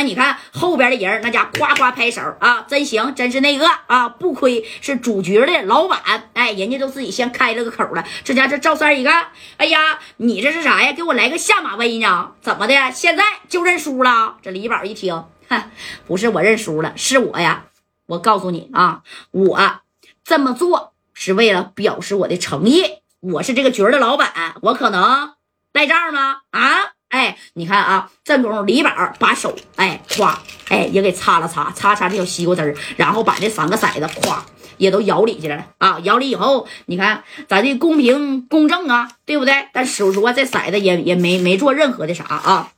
那你看后边的人，那家夸夸拍手啊，真行，真是那个啊，不亏是主角的老板，哎，人家都自己先开了个口了。这家这赵三一看，哎呀，你这是啥呀？给我来个下马威呢？怎么的？现在就认输了？这李宝一听，哼，不是我认输了，是我呀。我告诉你啊，我这么做是为了表示我的诚意。我是这个局的老板，我可能赖账吗？啊？哎，你看啊，正宫李宝把手，哎，咵，哎，也给擦了擦，擦擦这小西瓜汁儿，然后把这三个骰子，咵，也都摇里去了啊！摇里以后，你看咱这公平公正啊，对不对？但实说这骰子也也没没做任何的啥啊。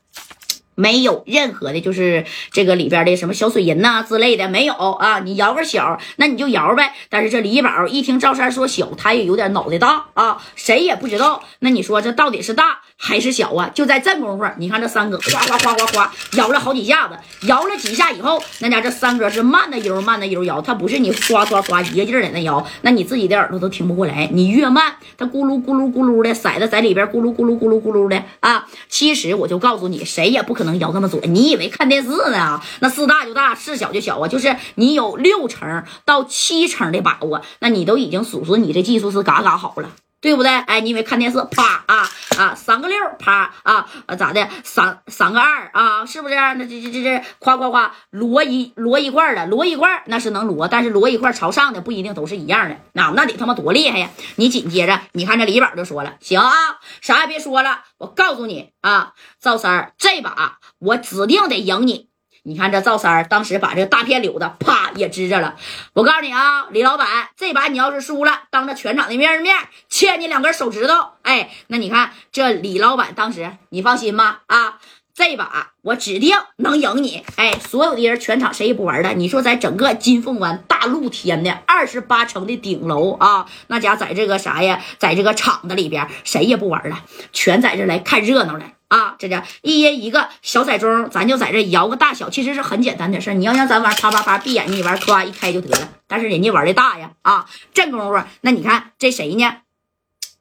没有任何的，就是这个里边的什么小水银呐之类的，没有啊。你摇个小，那你就摇呗。但是这李宝一听赵三说小，他也有点脑袋大啊，谁也不知道。那你说这到底是大还是小啊？就在这功夫，你看这三哥哗哗哗哗哗摇了好几下子，摇了几下以后，那家这三哥是慢的悠慢的悠摇，他不是你唰唰唰一个劲儿在那摇，那你自己的耳朵都听不过来。你越慢，他咕噜咕噜咕噜的骰子在里边咕噜咕噜咕噜咕噜的啊。其实我就告诉你，谁也不可。能摇那么准？你以为看电视呢？那事大就大，事小就小啊。就是你有六成到七成的把握，那你都已经数数你这技术是嘎嘎好了，对不对？哎，你以为看电视，啪啊啊，三个六，啪啊啊，咋的？三三个二啊，是不是？那这这这这，夸夸夸，摞一摞一块的，摞一块那是能摞，但是摞一块朝上的不一定都是一样的。那那得他妈多厉害呀！你紧接着，你看这李宝就说了，行啊，啥也别说了，我告诉你啊，赵三儿这把。我指定得赢你！你看这赵三儿当时把这大片柳子啪也支着了。我告诉你啊，李老板，这把你要是输了，当着全场的面儿面切你两根手指头。哎，那你看这李老板当时，你放心吧啊，这把我指定能赢你。哎，所有的人全场谁也不玩了。你说在整个金凤湾大露天的二十八层的顶楼啊，那家在这个啥呀，在这个场子里边谁也不玩了，全在这来看热闹了。啊，这叫一人一个小彩钟，咱就在这摇个大小，其实是很简单的事儿。你要让咱玩，啪啪啪，闭眼睛一玩，咵一开就得了。但是人家玩的大呀，啊，这功夫，那你看这谁呢？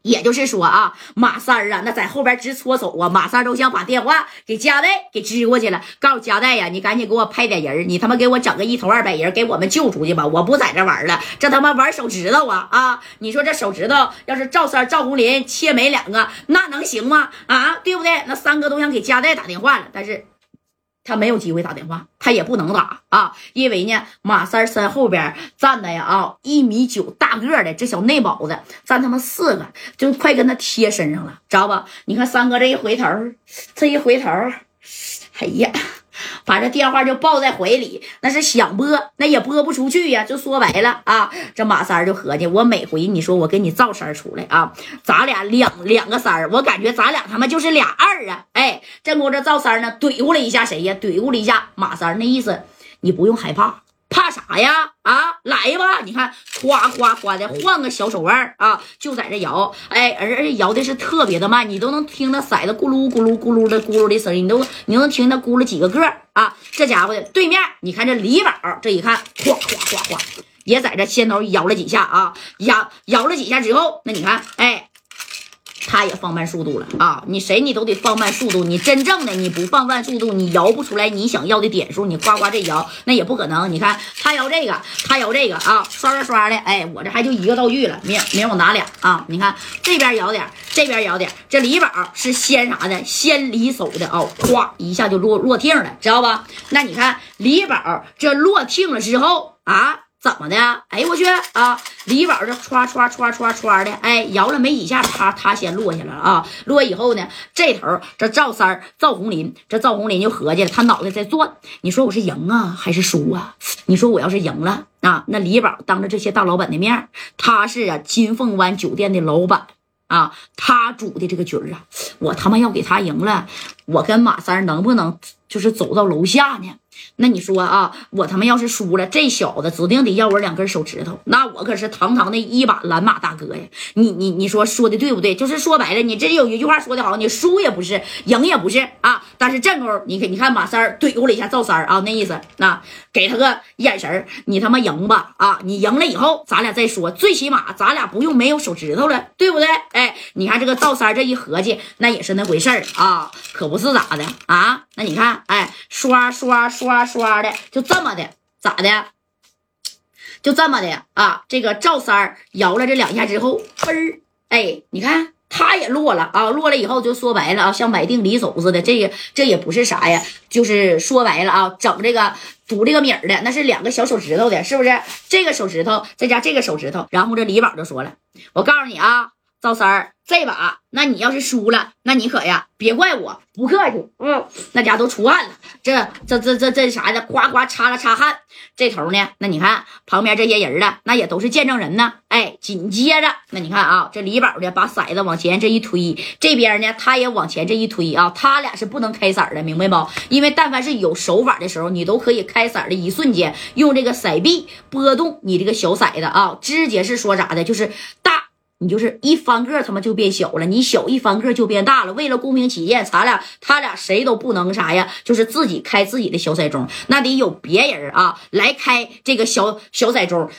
也就是说啊，马三儿啊，那在后边直搓手啊，马三都想把电话给加代给支过去了，告诉加代呀，你赶紧给我派点人，你他妈给我整个一头二百人，给我们救出去吧，我不在这玩了，这他妈玩手指头啊啊！你说这手指头要是赵三、赵红林切没两个，那能行吗？啊，对不对？那三哥都想给加代打电话了，但是。他没有机会打电话，他也不能打啊，因为呢，马三身后边站的呀啊，一米九大个的这小内保的，站他妈四个，就快跟他贴身上了，知道吧？你看三哥这一回头，这一回头，哎呀。把这电话就抱在怀里，那是想拨，那也拨不出去呀。就说白了啊，这马三就合计，我每回你说我给你造三出来啊，咱俩两两个三儿，我感觉咱俩他妈就是俩二啊。哎，正宫这赵三呢，怼咕了一下谁呀？怼咕了一下马三，那意思你不用害怕。怕啥呀？啊，来吧！你看，哗哗哗的，换个小手腕啊，就在这摇，哎，而且摇的是特别的慢，你都能听那骰子咕噜咕噜咕噜的咕噜的声音，你都你能听那咕噜几个个啊！这家伙的对面，你看这李宝，这一看，哗哗哗哗，也在这先头摇了几下啊，摇摇了几下之后，那你看，哎。他也放慢速度了啊！你谁你都得放慢速度。你真正的你不放慢速度，你摇不出来你想要的点数。你呱呱这摇那也不可能。你看他摇这个，他摇这个啊，刷刷刷的。哎，我这还就一个道具了，明明我拿俩啊。你看这边摇点，这边摇点。这李宝是先啥的？先离手的啊，咵一下就落落听了，知道吧？那你看李宝这落听了之后啊。怎么的？哎我去啊！李宝这歘歘歘歘歘的，哎，摇了没几下，他他先落下来了啊！落以后呢，这头这赵三赵红林，这赵红林就合计了，他脑袋在转。你说我是赢啊还是输啊？你说我要是赢了啊，那李宝当着这些大老板的面，他是啊金凤湾酒店的老板啊，他组的这个局啊，我他妈要给他赢了，我跟马三能不能就是走到楼下呢？那你说啊，我他妈要是输了，这小子指定得要我两根手指头，那我可是堂堂的一把蓝马大哥呀！你你你说说的对不对？就是说白了，你这有一句话说的好，你输也不是，赢也不是啊。但是正功你看你看马三儿怼过了一下赵三儿啊，那意思那给他个眼神你他妈赢吧啊！你赢了以后，咱俩再说，最起码咱俩不用没有手指头了，对不对？哎，你看这个赵三这一合计，那也是那回事儿啊，可不是咋的啊？那你看，哎，刷刷刷刷的，就这么的，咋的？就这么的啊！这个赵三儿摇了这两下之后，嘣儿，哎，你看他也落了啊！落了以后就说白了啊，像买定离手似的，这也这也不是啥呀，就是说白了啊，整这个赌这个米儿的，那是两个小手指头的，是不是？这个手指头再加这个手指头，然后这李宝就说了：“我告诉你啊。”赵三儿，这把那你要是输了，那你可呀别怪我不客气。嗯，那家都出汗了，这这这这这啥的，呱呱擦了擦汗。这头呢，那你看旁边这些人呢，那也都是见证人呢。哎，紧接着那你看啊，这李宝呢把骰子往前这一推，这边呢他也往前这一推啊，他俩是不能开色的，明白不？因为但凡是有手法的时候，你都可以开色的一瞬间用这个骰币拨动你这个小骰子啊，直接是说啥的，就是大。你就是一翻个，他妈就变小了；你小一翻个就变大了。为了公平起见，咱俩他俩谁都不能啥呀，就是自己开自己的小骰盅，那得有别人啊来开这个小小骰盅。